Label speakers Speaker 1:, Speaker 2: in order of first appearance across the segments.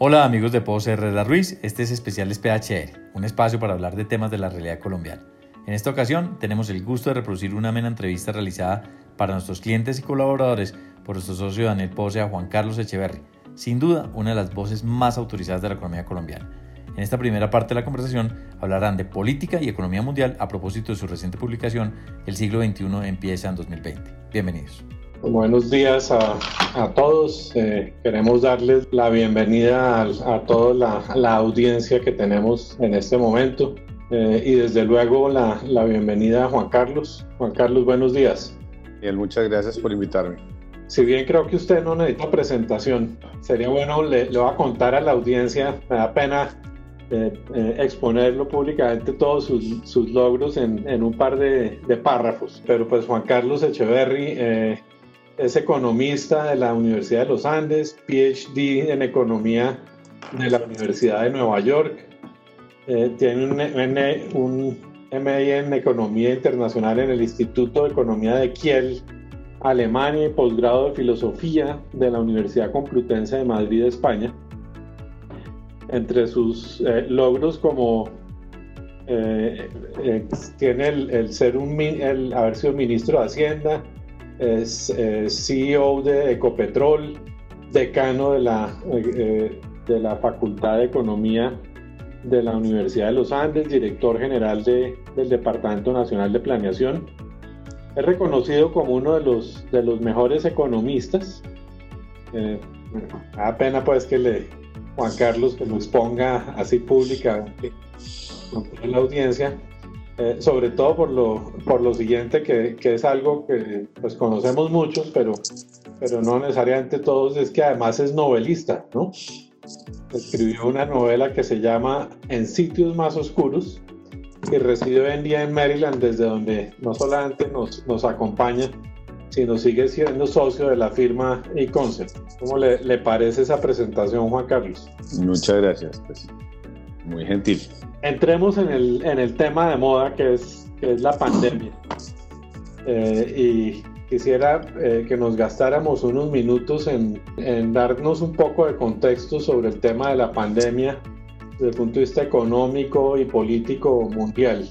Speaker 1: Hola amigos de Pozo Herrera Ruiz, este es Especiales PHR, un espacio para hablar de temas de la realidad colombiana. En esta ocasión tenemos el gusto de reproducir una amena entrevista realizada para nuestros clientes y colaboradores por nuestro socio Daniel Pose a Juan Carlos Echeverry, sin duda una de las voces más autorizadas de la economía colombiana. En esta primera parte de la conversación hablarán de política y economía mundial a propósito de su reciente publicación El siglo XXI empieza en 2020. Bienvenidos.
Speaker 2: Buenos días a, a todos. Eh, queremos darles la bienvenida a, a toda la, la, audiencia que tenemos en este momento eh, y desde luego la, la, bienvenida a Juan Carlos. Juan Carlos, buenos días.
Speaker 3: Bien, muchas gracias por invitarme.
Speaker 2: Si bien creo que usted no necesita presentación, sería bueno, le, le voy a contar a la audiencia, me da pena eh, eh, exponerlo públicamente todos sus, sus logros en, en, un par de, de, párrafos. Pero pues Juan Carlos Echeverry eh, es economista de la Universidad de los Andes, PhD en economía de la Universidad de Nueva York, eh, tiene un, un, MA en economía internacional en el Instituto de Economía de Kiel, Alemania y posgrado de filosofía de la Universidad Complutense de Madrid, España. Entre sus eh, logros como eh, tiene el, el ser un, el haber sido ministro de Hacienda, es eh, CEO de Ecopetrol, decano de la, eh, de la Facultad de Economía de la Universidad de los Andes, director general de, del Departamento Nacional de Planeación. Es reconocido como uno de los, de los mejores economistas. Eh, pena pues que le, Juan Carlos que lo exponga así públicamente en la audiencia, eh, sobre todo por lo, por lo siguiente, que, que, es algo que pues conocemos muchos, pero, pero no necesariamente todos, es que además es novelista, ¿no? Escribió una novela que se llama En sitios más oscuros y reside hoy en día en Maryland, desde donde no solamente nos, nos acompaña, sino sigue siendo socio de la firma eConcept. ¿Cómo le, le parece esa presentación, Juan Carlos?
Speaker 3: Muchas gracias, pues, muy gentil
Speaker 2: entremos en el, en el tema de moda que es, que es la pandemia. Eh, y quisiera eh, que nos gastáramos unos minutos en, en, darnos un poco de contexto sobre el tema de la pandemia desde el punto de vista económico y político mundial.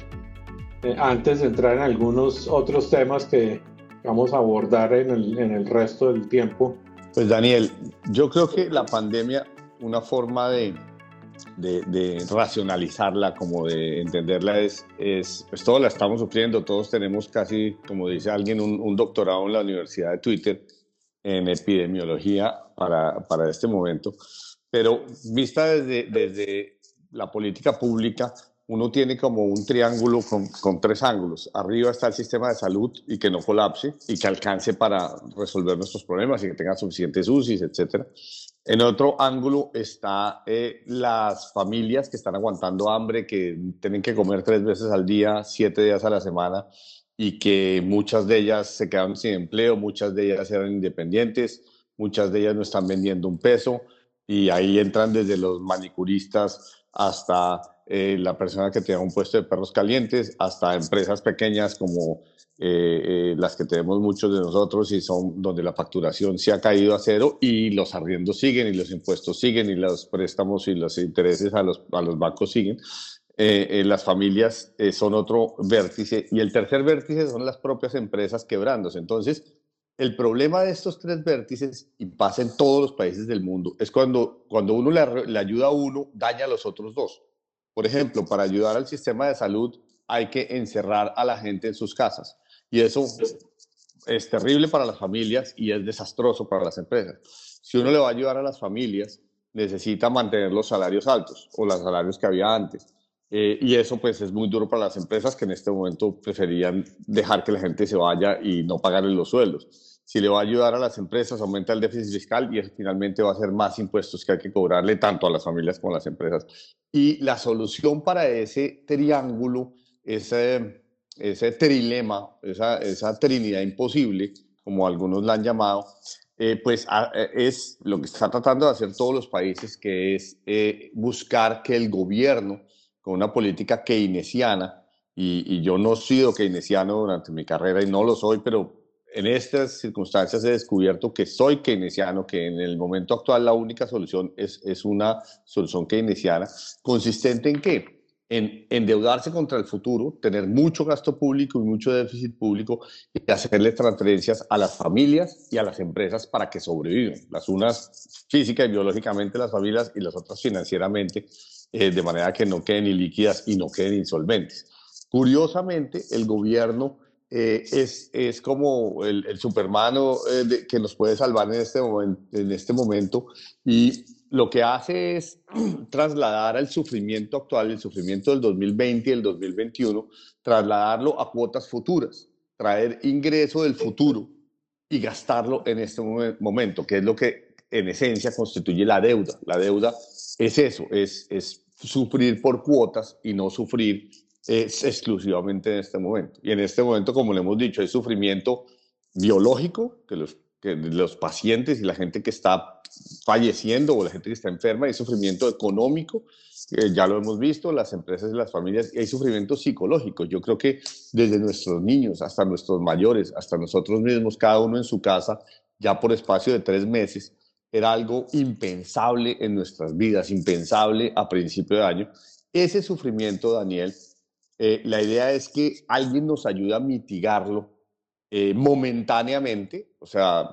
Speaker 2: Eh, antes de entrar en algunos otros temas que vamos a abordar en el, en el resto del tiempo.
Speaker 3: Pues Daniel, yo creo que la pandemia, una forma de, de, de, racionalizarla, como de entenderla, es, es, pues todos la estamos sufriendo, todos tenemos casi, como dice alguien, un, un doctorado en la Universidad de Twitter en epidemiología para, para este momento, pero vista desde, desde la política pública, uno tiene como un triángulo con, tres ángulos. Arriba está el sistema de salud y que no colapse y que alcance para resolver nuestros problemas y que tenga suficientes UCIs, etc. En otro ángulo está eh, las familias que están aguantando hambre, que tienen que comer tres veces al día, siete días a la semana y que muchas de ellas se quedan sin empleo, muchas de ellas eran independientes, muchas de ellas no están vendiendo un peso y ahí entran desde los manicuristas hasta eh, la persona que tiene un puesto de perros calientes, hasta empresas pequeñas como eh, eh, las que tenemos muchos de nosotros y son donde la facturación se ha caído a cero y los arriendos siguen y los impuestos siguen y los préstamos y los intereses a los, a los bancos siguen. Eh, las familias son otro vértice y el tercer vértice son las propias empresas quebrándose. Entonces, el problema de estos tres vértices, y pasa en todos los países del mundo, es cuando, cuando uno le, le ayuda a uno, daña a los otros dos. Por ejemplo, para ayudar al sistema de salud hay que encerrar a la gente en sus casas. Y eso es terrible para las familias y es desastroso para las empresas. Si uno le va a ayudar a las familias, necesita mantener los salarios altos o los salarios que había antes. Eh, y eso pues es muy duro para las empresas que en este momento preferían dejar que la gente se vaya y no pagarle los sueldos. Si le va a ayudar a las empresas, aumenta el déficit fiscal y finalmente va a ser más impuestos que hay que cobrarle tanto a las familias como a las empresas. Y la solución para ese triángulo es eh, ese trilema, esa, esa trinidad imposible, como algunos la han llamado, eh, pues eh, es lo que está tratando de hacer todos los países, que es buscar que el gobierno, con una política keynesiana, y, y, yo no he sido keynesiano durante mi carrera y no lo soy, pero en estas circunstancias he descubierto que soy keynesiano, que en el momento actual la única solución es, una solución keynesiana, consistente en qué? En endeudarse contra el futuro, tener mucho gasto público y mucho déficit público y hacerle transferencias a las familias y a las empresas para que sobrevivan. Las unas física y biológicamente las familias y las otras financieramente, eh, de manera que no queden ilíquidas y no queden insolventes. Curiosamente, el gobierno eh, es, es, como el, el Superman eh, que nos puede salvar en este, momento, en este momento y lo que hace es trasladar al sufrimiento actual, el sufrimiento del 2020 y el 2021, trasladarlo a cuotas futuras, traer ingreso del futuro y gastarlo en este momento, que es lo que en esencia constituye la deuda. La deuda es eso, es, es sufrir por cuotas y no sufrir es exclusivamente en este momento. Y en este momento, como le hemos dicho, hay sufrimiento biológico, que los, que los pacientes y la gente que está falleciendo o la gente que está enferma, hay sufrimiento económico, ya lo hemos visto, las empresas y las familias, y hay sufrimiento psicológico. Yo creo que desde nuestros niños hasta nuestros mayores, hasta nosotros mismos, cada uno en su casa, ya por espacio de tres meses, era algo impensable en nuestras vidas, impensable a principio de año. Ese sufrimiento, Daniel, eh, la idea es que alguien nos ayude a mitigarlo eh, momentáneamente, o sea,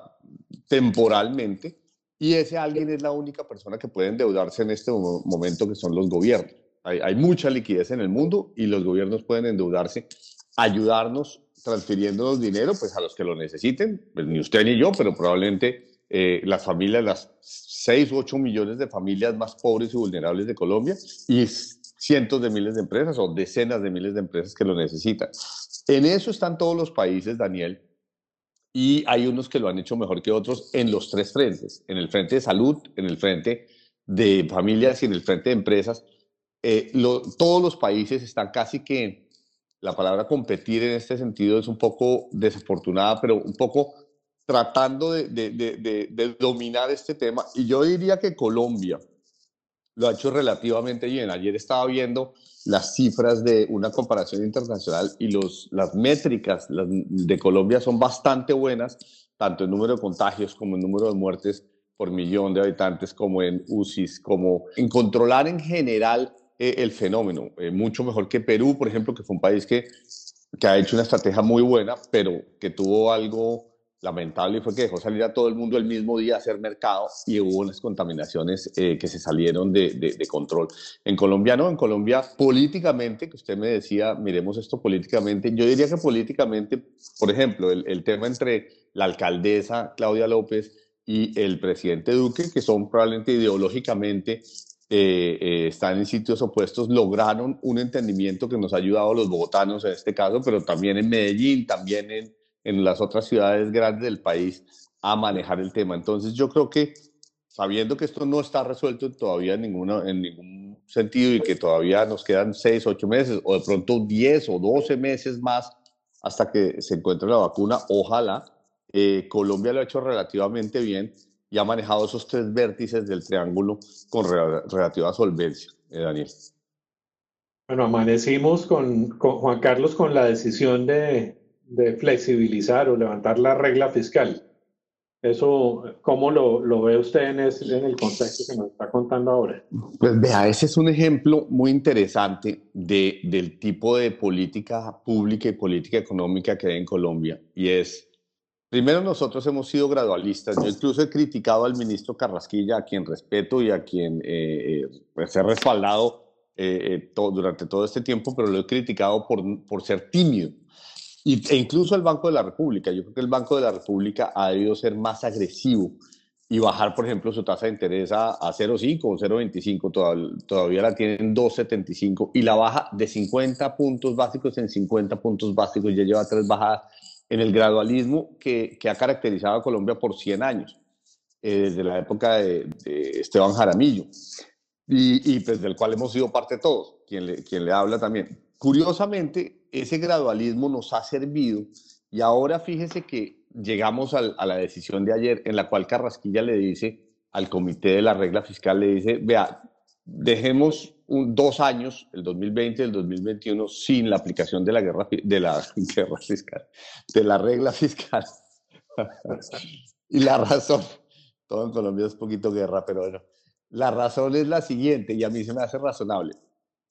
Speaker 3: temporalmente, y ese alguien es la única persona que puede endeudarse en este momento, que son los gobiernos. Hay, mucha liquidez en el mundo y los gobiernos pueden endeudarse, ayudarnos transfiriéndonos dinero pues a los que lo necesiten, pues, ni usted ni yo, pero probablemente eh, las familias, las 6 u 8 millones de familias más pobres y vulnerables de Colombia y cientos de miles de empresas o decenas de miles de empresas que lo necesitan. En eso están todos los países, Daniel, y hay unos que lo han hecho mejor que otros en los tres frentes, en el frente de salud, en el frente de familias y en el frente de empresas. Eh, todos los países están casi que, la palabra competir en este sentido es un poco desafortunada, pero un poco tratando de, de, dominar este tema. Y yo diría que Colombia, lo ha hecho relativamente bien. Ayer estaba viendo las cifras de una comparación internacional y los, las métricas de Colombia son bastante buenas, tanto en número de contagios como en número de muertes por millón de habitantes, como en UCIs, como en controlar en general eh, el fenómeno. Eh, mucho mejor que Perú, por ejemplo, que fue un país que, que ha hecho una estrategia muy buena, pero que tuvo algo lamentable fue que dejó salir a todo el mundo el mismo día a hacer mercado y hubo unas contaminaciones eh, que se salieron de, de, control. En Colombia no, en Colombia políticamente, que usted me decía, miremos esto políticamente, yo diría que políticamente, por ejemplo, el, el tema entre la alcaldesa Claudia López y el presidente Duque, que son probablemente ideológicamente eh, eh, están en sitios opuestos, lograron un entendimiento que nos ha ayudado a los bogotanos en este caso, pero también en Medellín, también en, en las otras ciudades grandes del país a manejar el tema. Entonces yo creo que sabiendo que esto no está resuelto todavía en, ninguna, en ningún sentido y que todavía nos quedan seis, ocho meses o de pronto diez o doce meses más hasta que se encuentre la vacuna, ojalá. Eh, Colombia lo ha hecho relativamente bien y ha manejado esos tres vértices del triángulo con relativa solvencia, eh, Daniel.
Speaker 2: Bueno, amanecimos con, con Juan Carlos con la decisión de, de flexibilizar o levantar la regla fiscal. Eso, ¿cómo lo, lo ve usted en, en, el contexto que nos está contando ahora?
Speaker 3: Pues vea, ese es un ejemplo muy interesante de, del tipo de política pública y política económica que hay en Colombia. Y es, primero nosotros hemos sido gradualistas. Yo incluso he criticado al ministro Carrasquilla, a quien respeto y a quien eh, eh pues he respaldado eh, eh, durante todo este tiempo, pero lo he criticado por, por ser tímido e incluso el Banco de la República. Yo creo que el Banco de la República ha debido ser más agresivo y bajar, por ejemplo, su tasa de interés a, a 0,5 o 0,25. Todavía, la tienen 2,75 y la baja de 50 puntos básicos en 50 puntos básicos. Ya lleva tres bajadas en el gradualismo que, que ha caracterizado a Colombia por 100 años, eh, desde la época de, Esteban Jaramillo, y, y, pues del cual hemos sido parte todos, quien le, quien le habla también. Curiosamente, ese gradualismo nos ha servido y ahora fíjese que llegamos a la decisión de ayer en la cual Carrasquilla le dice al comité de la regla fiscal, le dice, vea, dejemos dos años, el 2020 y el 2021, sin la aplicación de la, guerra, de la guerra fiscal, de la regla fiscal. y la razón, todo en Colombia es poquito guerra, pero bueno, la razón es la siguiente y a mí se me hace razonable.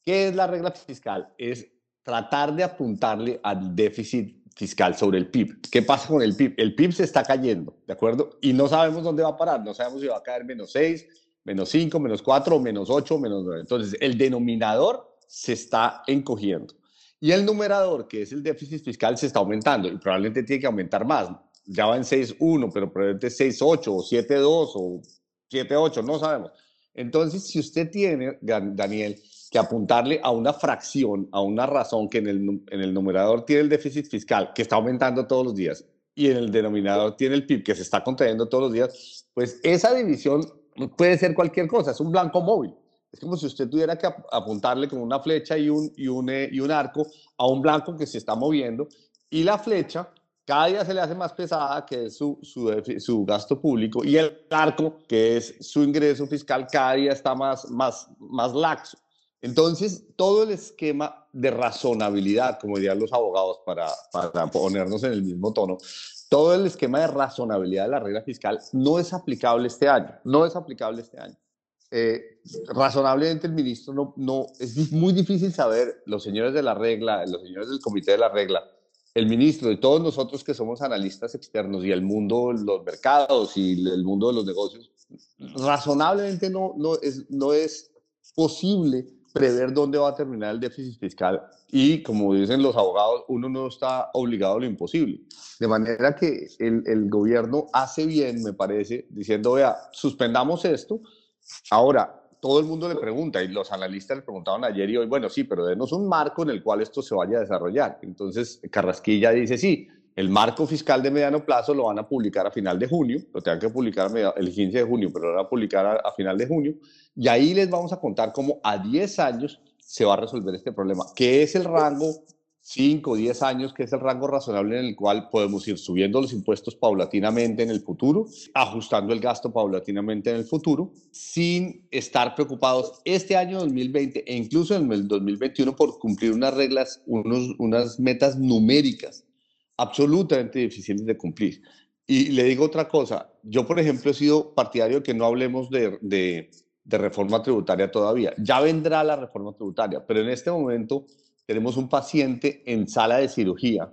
Speaker 3: ¿Qué es la regla fiscal? Es tratar de apuntarle al déficit fiscal sobre el PIB. ¿Qué pasa con el PIB? El PIB se está cayendo, ¿de acuerdo? Y no sabemos dónde va a parar, no sabemos si va a caer menos 6, menos 5, menos 4, menos 8, menos 9. Entonces, el denominador se está encogiendo. Y el numerador, que es el déficit fiscal, se está aumentando y probablemente tiene que aumentar más. Ya va en 6.1, pero probablemente 6.8 o 7.2 o 7.8, no sabemos. Entonces, si usted tiene, Daniel, que apuntarle a una fracción, a una razón que en el, en el numerador tiene el déficit fiscal, que está aumentando todos los días, y en el denominador tiene el PIB, que se está contrayendo todos los días, pues esa división puede ser cualquier cosa, es un blanco móvil. Es como si usted tuviera que apuntarle con una flecha y un, y un, eh, y un arco a un blanco que se está moviendo, y la flecha cada día se le hace más pesada, que es su, su, su, gasto público, y el arco, que es su ingreso fiscal, cada día está más, más, más laxo. Entonces, todo el esquema de razonabilidad, como dirían los abogados para, para ponernos en el mismo tono, todo el esquema de razonabilidad de la regla fiscal no es aplicable este año, no es aplicable este año. Eh, razonablemente el ministro no, no, es muy difícil saber, los señores de la regla, los señores del comité de la regla, el ministro y todos nosotros que somos analistas externos y el mundo, los mercados y el mundo de los negocios, razonablemente no, no, es, no es posible prever dónde va a terminar el déficit fiscal y, como dicen los abogados, uno no está obligado a lo imposible. De manera que el, gobierno hace bien, me parece, diciendo, vea, suspendamos esto. Ahora, todo el mundo le pregunta y los analistas le preguntaban ayer y hoy, bueno, sí, pero denos un marco en el cual esto se vaya a desarrollar. Entonces, Carrasquilla dice, sí, el marco fiscal de mediano plazo lo van a publicar a final de junio, lo tengan que publicar el 15 de junio, pero lo van a publicar a, final de junio, y ahí les vamos a contar cómo a 10 años se va a resolver este problema, que es el rango 5 o 10 años, que es el rango razonable en el cual podemos ir subiendo los impuestos paulatinamente en el futuro, ajustando el gasto paulatinamente en el futuro, sin estar preocupados este año 2020 e incluso en el 2021 por cumplir unas reglas, unos, unas metas numéricas absolutamente difíciles de cumplir. Y le digo otra cosa, yo por ejemplo he sido partidario que no hablemos de, de, reforma tributaria todavía. Ya vendrá la reforma tributaria, pero en este momento tenemos un paciente en sala de cirugía,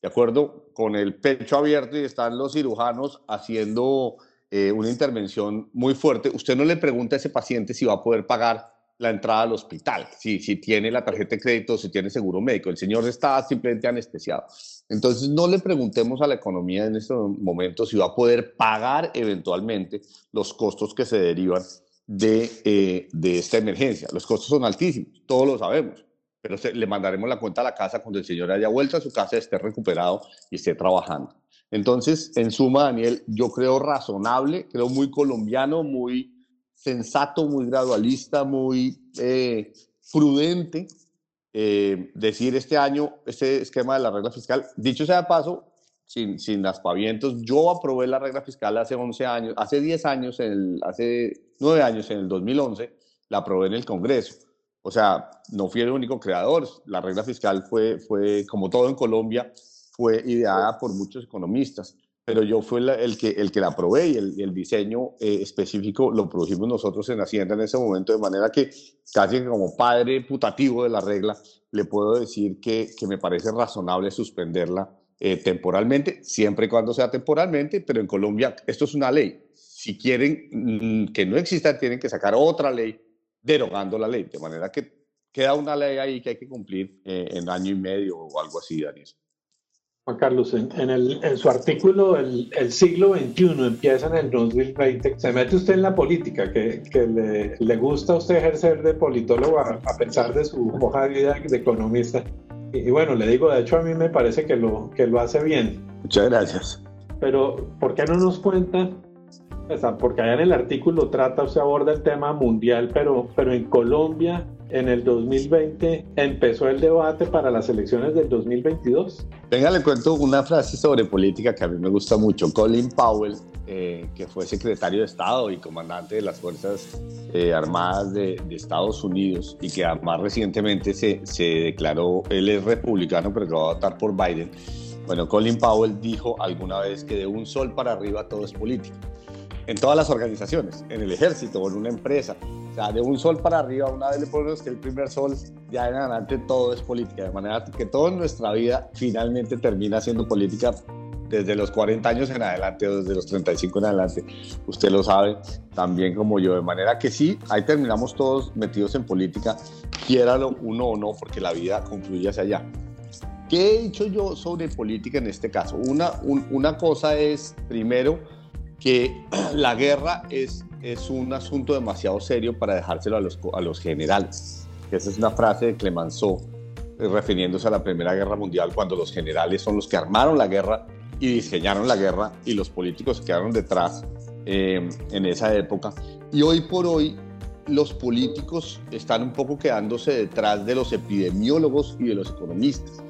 Speaker 3: ¿de acuerdo? Con el pecho abierto y están los cirujanos haciendo eh, una intervención muy fuerte. Usted no le pregunta a ese paciente si va a poder pagar la entrada al hospital, si, si tiene la tarjeta de crédito, si tiene seguro médico. El señor está simplemente anestesiado. Entonces, no le preguntemos a la economía en este momento si va a poder pagar eventualmente los costos que se derivan de, eh, de esta emergencia. Los costos son altísimos, todos lo sabemos, pero le mandaremos la cuenta a la casa cuando el señor haya vuelto a su casa, esté recuperado y esté trabajando. Entonces, en suma, Daniel, yo creo razonable, creo muy colombiano, muy sensato, muy gradualista, muy eh, prudente eh, decir este año, este esquema de la regla fiscal, dicho sea de paso, sin, sin aspavientos, yo aprobé la regla fiscal hace 11 años, hace 10 años, en hace 9 años, en el 2011, la aprobé en el Congreso. O sea, no fui el único creador, la regla fiscal fue, fue como todo en Colombia, fue ideada por muchos economistas pero yo fui el, que, el que la probé y el, diseño eh, específico lo producimos nosotros en Hacienda en ese momento, de manera que casi como padre putativo de la regla, le puedo decir que, que me parece razonable suspenderla eh, temporalmente, siempre y cuando sea temporalmente, pero en Colombia esto es una ley. Si quieren mm, que no exista, tienen que sacar otra ley derogando la ley, de manera que queda una ley ahí que hay que cumplir eh, en año y medio o algo así, Daniel.
Speaker 2: Juan Carlos, en, el, en su artículo el, el, siglo XXI empieza en el 2020. Se mete usted en la política, que, que le, le, gusta a usted ejercer de politólogo a, pesar de su hoja de vida de economista. Y, bueno, le digo, de hecho a mí me parece que lo, que lo hace bien.
Speaker 3: Muchas gracias.
Speaker 2: Pero, ¿por qué no nos cuenta? Porque allá en el artículo trata, usted aborda el tema mundial, pero, pero en Colombia en el 2020 empezó el debate para las elecciones del 2022.
Speaker 3: Venga, le cuento una frase sobre política que a mí me gusta mucho. Colin Powell, eh, que fue secretario de Estado y comandante de las Fuerzas eh, Armadas de, Estados Unidos y que más recientemente se, se declaró, él es republicano, pero que va a votar por Biden Bueno, Colin Powell dijo alguna vez que de un sol para arriba todo es política. En todas las organizaciones, en el ejército o en una empresa. O sea, de un sol para arriba, una vez le ponemos que el primer sol, ya en adelante todo es política. De manera que toda nuestra vida finalmente termina siendo política desde los 40 años en adelante o desde los 35 en adelante. Usted lo sabe también como yo. De manera que sí, ahí terminamos todos metidos en política, quiéralo uno o no, porque la vida concluye hacia allá. ¿Qué he dicho yo sobre política en este caso? Una, una cosa es, primero, que la guerra es, es un asunto demasiado serio para dejárselo a los, a los generales. Esa es una frase de Clemenceau eh, refiriéndose a la Primera Guerra Mundial, cuando los generales son los que armaron la guerra y diseñaron la guerra y los políticos quedaron detrás eh, en esa época. Y hoy por hoy los políticos están un poco quedándose detrás de los epidemiólogos y de los economistas.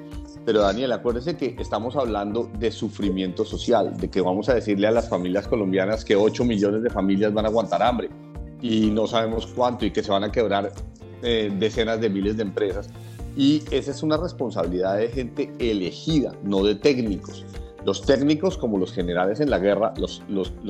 Speaker 3: Pero Daniel, acuérdese que estamos hablando de sufrimiento social, de que vamos a decirle a las familias colombianas que 8 millones de familias van a aguantar hambre y no sabemos cuánto y que se van a quebrar eh, decenas de miles de empresas. Y esa es una responsabilidad de gente elegida, no de técnicos. Los técnicos, como los generales en la guerra, los,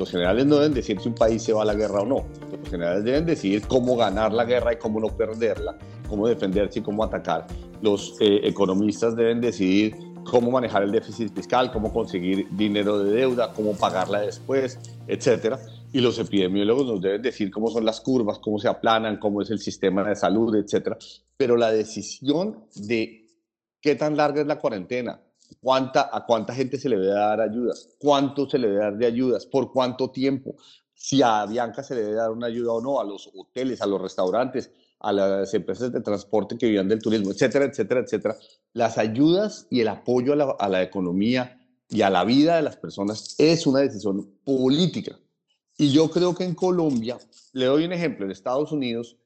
Speaker 3: generales no deben decir si un país se va a la guerra o no. Los generales deben decidir cómo ganar la guerra y cómo no perderla, cómo defenderse y cómo atacar los eh, economistas deben decidir cómo manejar el déficit fiscal, cómo conseguir dinero de deuda, cómo pagarla después, etcétera. Y los epidemiólogos nos deben decir cómo son las curvas, cómo se aplanan, cómo es el sistema de salud, etcétera. Pero la decisión de qué tan larga es la cuarentena, cuánta, a cuánta gente se le debe dar ayudas, cuánto se le debe dar de ayudas, por cuánto tiempo, si a Bianca se le debe dar una ayuda o no, a los hoteles, a los restaurantes, a las empresas de transporte que vivían del turismo, etcétera, etcétera, etcétera. Las ayudas y el apoyo a la, a la economía y a la vida de las personas es una decisión política. Y yo creo que en Colombia, le doy un ejemplo, en Estados Unidos,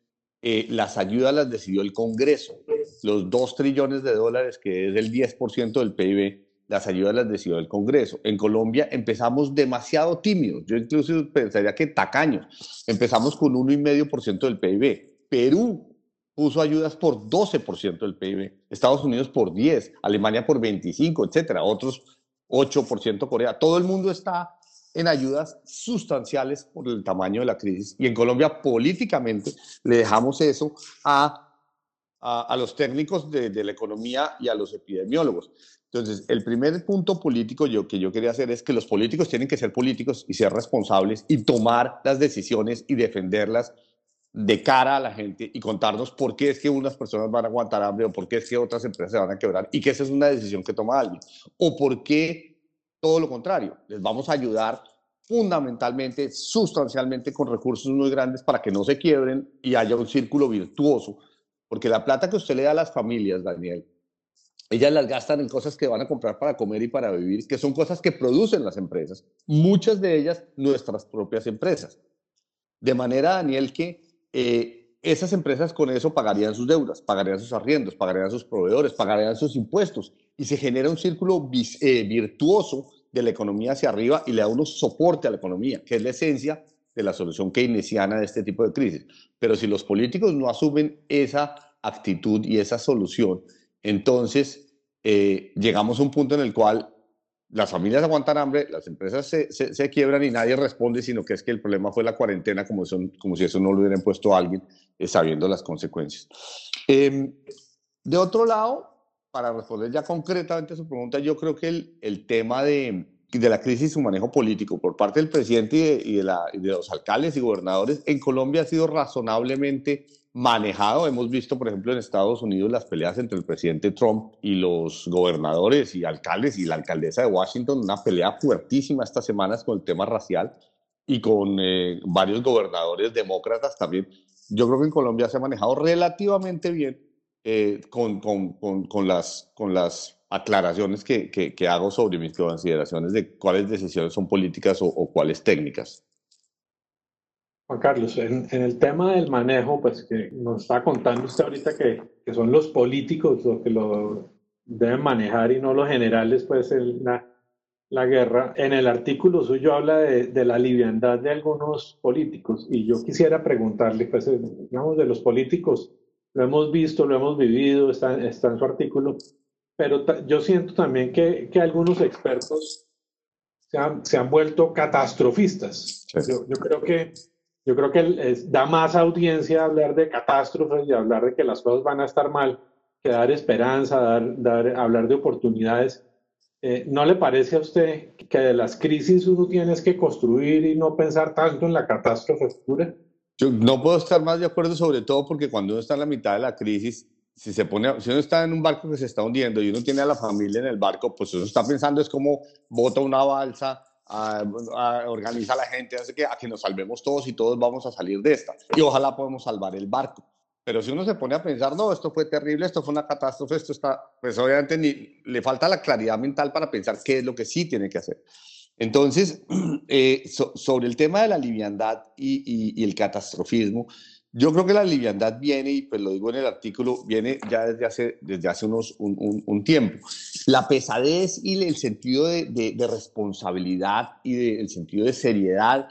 Speaker 3: eh, las ayudas las decidió el Congreso. Los 2 trillones de dólares, que es el 10% del PIB, las ayudas las decidió el Congreso. En Colombia empezamos demasiado tímidos. Yo incluso pensaría que tacaños. Empezamos con 1,5% del PIB. Perú puso ayudas por 12% del PIB, Estados Unidos por 10, Alemania por 25, etcétera, otros 8% Corea. Todo el mundo está en ayudas sustanciales por el tamaño de la crisis y en Colombia políticamente le dejamos eso a, a, los técnicos de, de, la economía y a los epidemiólogos. Entonces, el primer punto político yo, que yo quería hacer es que los políticos tienen que ser políticos y ser responsables y tomar las decisiones y defenderlas de cara a la gente y contarnos por qué es que unas personas van a aguantar hambre o por qué es que otras empresas se van a quebrar y que esa es una decisión que toma alguien. O por qué todo lo contrario, les vamos a ayudar fundamentalmente, sustancialmente con recursos muy grandes para que no se quiebren y haya un círculo virtuoso. Porque la plata que usted le da a las familias, Daniel, ellas las gastan en cosas que van a comprar para comer y para vivir, que son cosas que producen las empresas, muchas de ellas nuestras propias empresas. De manera, Daniel, que eh, esas empresas con eso pagarían sus deudas, pagarían sus arriendos, pagarían sus proveedores, pagarían sus impuestos y se genera un círculo eh, virtuoso de la economía hacia arriba y le da uno soporte a la economía, que es la esencia de la solución keynesiana de este tipo de crisis. Pero si los políticos no asumen esa actitud y esa solución, entonces eh, llegamos a un punto en el cual las familias aguantan hambre, las empresas se, se, quiebran y nadie responde, sino que es que el problema fue la cuarentena, como, son, como si eso no lo hubiera impuesto a alguien, eh, sabiendo las consecuencias. Em, de otro lado, para responder ya concretamente a su pregunta, yo creo que el, tema de, la crisis y su manejo político por parte del presidente y de, y de los alcaldes y gobernadores en Colombia ha sido razonablemente manejado. Hemos visto, por ejemplo, en Estados Unidos las peleas entre el presidente Trump y los gobernadores y alcaldes y la alcaldesa de Washington, una pelea fuertísima estas semanas con el tema racial y con eh, varios gobernadores demócratas también. Yo creo que en Colombia se ha manejado relativamente bien eh, con, con, con, las, con las aclaraciones que, que, hago sobre mis consideraciones de cuáles decisiones son políticas o, o cuáles técnicas.
Speaker 2: Juan Carlos, en, el tema del manejo, pues que nos está contando usted ahorita que, que son los políticos los que lo deben manejar y no los generales, pues la, la guerra. En el artículo suyo habla de, de, la liviandad de algunos políticos y yo quisiera preguntarle, pues, digamos, de los políticos, lo hemos visto, lo hemos vivido, está, está en su artículo, pero yo siento también que, que algunos expertos se han, se han vuelto catastrofistas. Yo, yo, creo que, yo creo que da más audiencia hablar de catástrofes y hablar de que las cosas van a estar mal que dar esperanza, dar, dar, hablar de oportunidades. Eh, ¿No le parece a usted que de las crisis uno tiene que construir y no pensar tanto en la catástrofe futura?
Speaker 3: Yo no puedo estar más de acuerdo, sobre todo porque cuando uno está en la mitad de la crisis, si, se pone, si uno está en un barco que se está hundiendo y uno tiene a la familia en el barco, pues uno está pensando es como bota una balsa, a, organiza a la gente, hace que, a que nos salvemos todos y todos vamos a salir de esta. Y ojalá podamos salvar el barco. Pero si uno se pone a pensar, no, esto fue terrible, esto fue una catástrofe, esto está, pues obviamente ni, le falta la claridad mental para pensar qué es lo que sí tiene que hacer. Entonces, eh, sobre el tema de la liviandad y, y el catastrofismo, yo creo que la liviandad viene, y pues lo digo en el artículo, viene ya desde hace, desde hace unos, un, un, tiempo. La pesadez y el sentido de, de, responsabilidad y el sentido de seriedad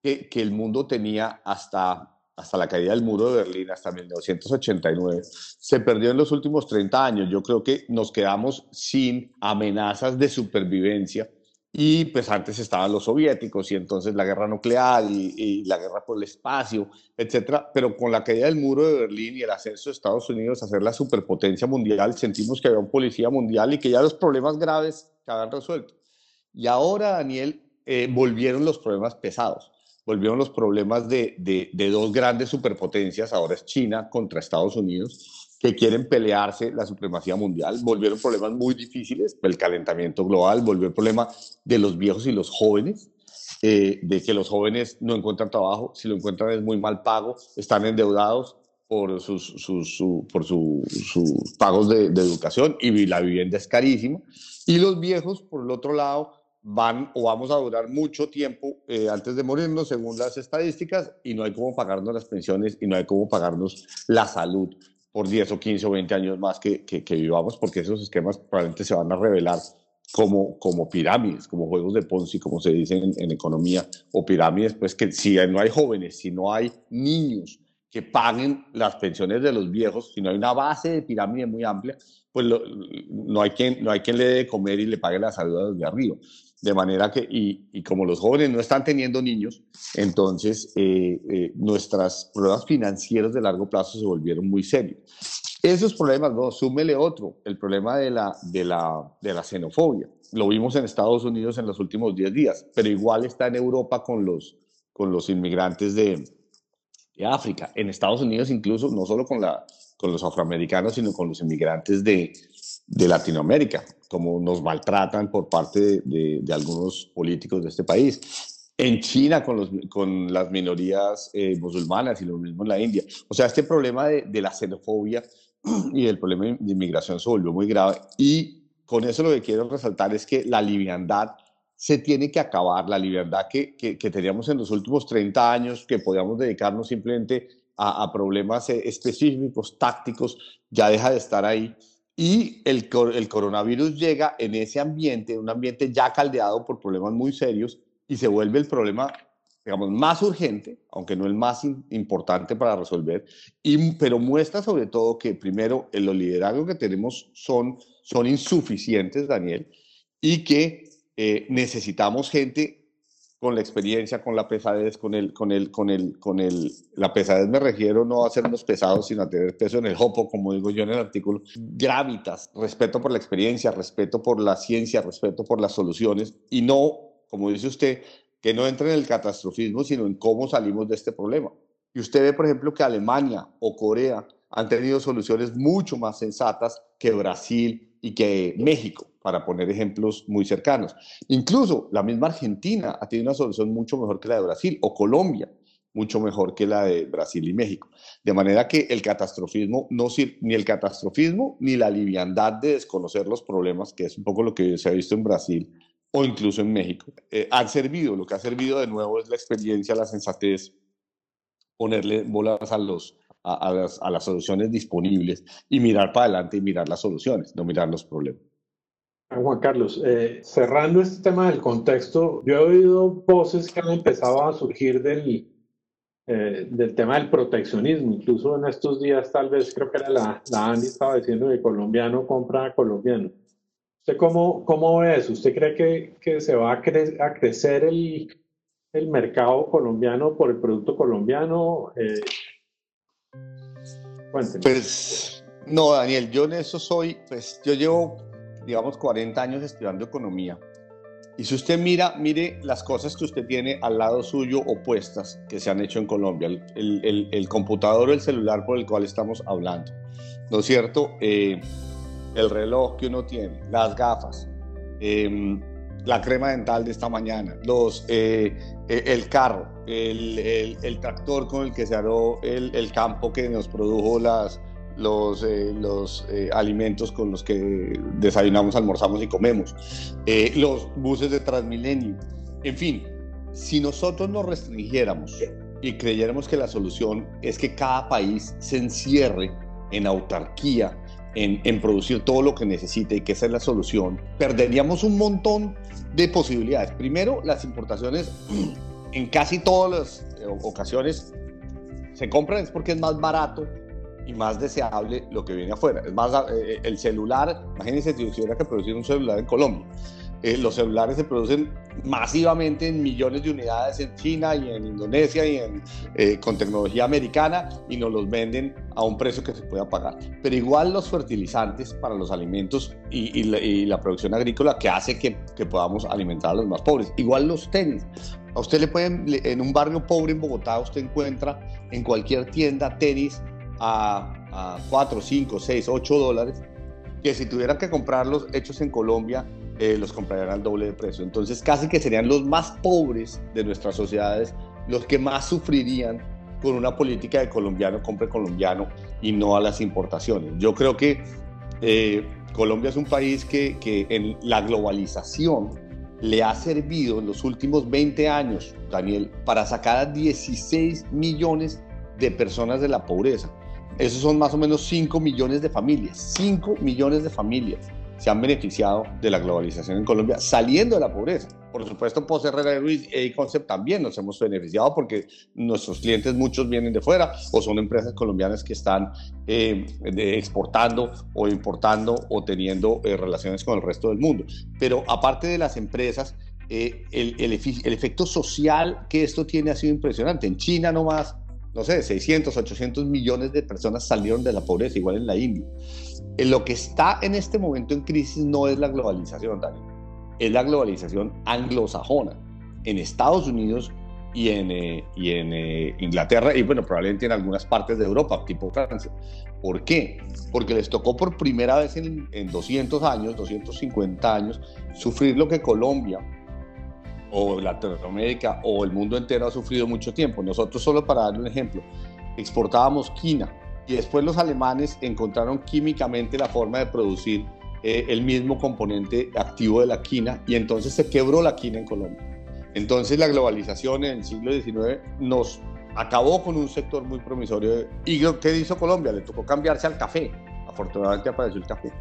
Speaker 3: que, que, el mundo tenía hasta, hasta la caída del muro de Berlín, hasta 1989, se perdió en los últimos 30 años. Yo creo que nos quedamos sin amenazas de supervivencia y pues antes estaban los soviéticos y entonces la guerra nuclear y, la guerra por el espacio, etcétera. Pero con la caída del muro de Berlín y el ascenso de Estados Unidos a ser la superpotencia mundial, sentimos que había un policía mundial y que ya los problemas graves se habían resuelto. Y ahora, Daniel, eh, volvieron los problemas pesados. Volvieron los problemas de, de, de dos grandes superpotencias, ahora es China contra Estados Unidos, que quieren pelearse la supremacía mundial. Volvieron problemas muy difíciles, el calentamiento global, volvió el problema de los viejos y los jóvenes, eh, de que los jóvenes no encuentran trabajo, si lo encuentran es muy mal pago, están endeudados por sus, sus, por sus pagos de, educación y la vivienda es carísima. Y los viejos, por el otro lado, van o vamos a durar mucho tiempo eh, antes de morirnos, según las estadísticas, y no hay cómo pagarnos las pensiones y no hay cómo pagarnos la salud por 10 o 15 o 20 años más que, que, vivamos, porque esos esquemas probablemente se van a revelar como, como pirámides, como juegos de Ponzi, como se dice en, economía, o pirámides, pues que si no hay jóvenes, si no hay niños que paguen las pensiones de los viejos, si no hay una base de pirámide muy amplia, pues no, hay quien, no hay quien le dé de comer y le pague la salud de arriba. De manera que, y, como los jóvenes no están teniendo niños, entonces eh, eh, nuestros problemas financieros de largo plazo se volvieron muy serios. Esos problemas, no, súmele otro, el problema de la, de, la, de la xenofobia. Lo vimos en Estados Unidos en los últimos 10 días, pero igual está en Europa con los, con los inmigrantes de, de África. En Estados Unidos incluso, no solo con, la, con los afroamericanos, sino con los inmigrantes de, de Latinoamérica, como nos maltratan por parte de, algunos políticos de este país. En China con, los, con las minorías eh, musulmanas y lo mismo en la India. O sea, este problema de, la xenofobia y el problema de inmigración se volvió muy grave. Y con eso lo que quiero resaltar es que la liviandad se tiene que acabar, la liviandad que, que, que teníamos en los últimos 30 años, que podíamos dedicarnos simplemente a, a problemas eh, específicos, tácticos, ya deja de estar ahí y el, el, coronavirus llega en ese ambiente, un ambiente ya caldeado por problemas muy serios, y se vuelve el problema, digamos, más urgente, aunque no el más importante para resolver, y, pero muestra sobre todo que primero los liderazgos que tenemos son, son insuficientes, Daniel, y que eh, necesitamos gente con la experiencia, con la pesadez, con el, con el, con el, con el, la pesadez me refiero no a hacernos pesados, sino a tener peso en el hopo, como digo yo en el artículo, gravitas, respeto por la experiencia, respeto por la ciencia, respeto por las soluciones y no, como dice usted, que no entre en el catastrofismo, sino en cómo salimos de este problema. Y usted ve, por ejemplo, que Alemania o Corea han tenido soluciones mucho más sensatas que Brasil y que México para poner ejemplos muy cercanos. Incluso la misma Argentina ha tenido una solución mucho mejor que la de Brasil, o Colombia, mucho mejor que la de Brasil y México. De manera que el catastrofismo, no, ni el catastrofismo ni la liviandad de desconocer los problemas, que es un poco lo que se ha visto en Brasil o incluso en México, eh, han servido. Lo que ha servido de nuevo es la experiencia, la sensatez, ponerle bolas a los, a, las, a, las, soluciones disponibles y mirar para adelante y mirar las soluciones, no mirar los problemas.
Speaker 2: Juan Carlos, eh, cerrando este tema del contexto, yo he oído voces que han empezado a surgir del, eh, del tema del proteccionismo. Incluso en estos días, tal vez creo que era la, la Andy estaba diciendo que colombiano compra a colombiano. ¿Usted cómo, cómo ve eso? ¿Usted cree que, que se va a, a crecer el, el, mercado colombiano por el producto colombiano? Eh,
Speaker 3: pues no, Daniel, yo en eso soy, pues yo llevo, digamos, 40 años estudiando economía y si usted mira, mire las cosas que usted tiene al lado suyo opuestas que se han hecho en Colombia, el, el, el computador o el celular por el cual estamos hablando, ¿no es cierto? Eh, el reloj que uno tiene, las gafas, em, la crema dental de esta mañana, los, eh, eh, el carro, el, el, tractor con el que se aró el, campo que nos produjo las, los, eh, eh, alimentos con los que desayunamos, almorzamos y comemos, eh, los buses de Transmilenio. En fin, si nosotros nos restringiéramos y creyéramos que la solución es que cada país se encierre en autarquía, en, producir todo lo que necesita y que esa es la solución, perderíamos un montón de posibilidades. Primero, las importaciones en casi todas las ocasiones se compran es porque es más barato y más deseable lo que viene afuera. Es más, eh, el celular, imagínense si hubiera que producir un celular en Colombia. Eh, los celulares se producen masivamente en millones de unidades en China y en Indonesia y en, eh, con tecnología americana y nos los venden a un precio que se pueda pagar. Pero igual los fertilizantes para los alimentos y, la, producción agrícola que hace que, que, podamos alimentar a los más pobres. Igual los tenis. A usted le pueden, en un barrio pobre en Bogotá, usted encuentra en cualquier tienda tenis a, a 4, 5, 6, 8 dólares, que si tuvieran que comprarlos hechos en Colombia, eh, los comprarían al doble de precio. Entonces casi que serían los más pobres de nuestras sociedades los que más sufrirían con una política de colombiano compre colombiano y no a las importaciones. Yo creo que eh, Colombia es un país que, que, en la globalización le ha servido en los últimos 20 años, Daniel, para sacar a 16 millones de personas de la pobreza. Esos son más o menos 5 millones de familias. 5 millones de familias se han beneficiado de la globalización en Colombia saliendo de la pobreza. Por supuesto, Pose Herrera Ruiz y Concept también nos hemos beneficiado porque nuestros clientes muchos vienen de fuera o son empresas colombianas que están eh, exportando o importando o teniendo eh, relaciones con el resto del mundo. Pero aparte de las empresas, eh, el, el, el, efecto social que esto tiene ha sido impresionante. En China nomás no sé, 600, 800 millones de personas salieron de la pobreza, igual en la India. En lo que está en este momento en crisis no es la globalización, Daniel, es la globalización anglosajona. En Estados Unidos y en, eh, eh, Inglaterra y bueno, probablemente en algunas partes de Europa, tipo Francia. ¿Por qué? Porque les tocó por primera vez en, en 200 años, 250 años, sufrir lo que Colombia o Latinoamérica o el mundo entero ha sufrido mucho tiempo. Nosotros, solo para dar un ejemplo, exportábamos quina y después los alemanes encontraron químicamente la forma de producir eh, el mismo componente activo de la quina y entonces se quebró la quina en Colombia. Entonces la globalización en el siglo XIX nos acabó con un sector muy promisorio. ¿Y qué hizo Colombia? Le tocó cambiarse al café. Afortunadamente apareció el café.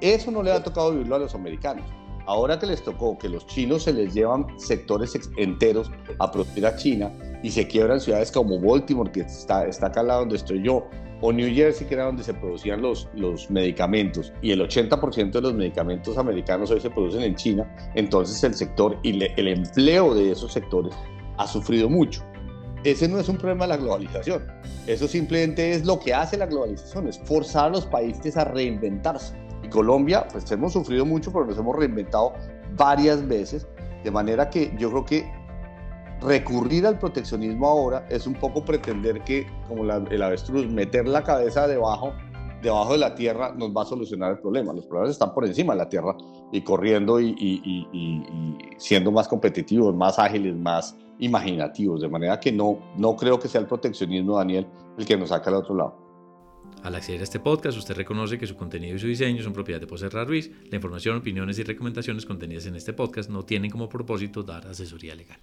Speaker 3: Eso no le ha tocado vivirlo a los americanos. Ahora que les tocó que los chinos se les llevan sectores enteros a a China y se quiebran ciudades como Baltimore, que está, está acá al lado donde estoy yo, o New Jersey, que era donde se producían los, los medicamentos, y el 80% de los medicamentos americanos hoy se producen en China, entonces el sector y el empleo de esos sectores ha sufrido mucho. Ese no es un problema de la globalización, eso simplemente es lo que hace la globalización, es forzar a los países a reinventarse. Colombia, pues hemos sufrido mucho, pero nos hemos reinventado varias veces, de manera que yo creo que recurrir al proteccionismo ahora es un poco pretender que, como el avestruz, meter la cabeza debajo, debajo de la tierra nos va a solucionar el problema. Los problemas están por encima de la tierra y corriendo y, siendo más competitivos, más ágiles, más imaginativos, de manera que no, no creo que sea el proteccionismo, Daniel, el que nos saca al otro lado.
Speaker 1: Al acceder a este podcast, usted reconoce que su contenido y su diseño son propiedad de Poserra Ruiz. La información, opiniones y recomendaciones contenidas en este podcast no tienen como propósito dar asesoría legal.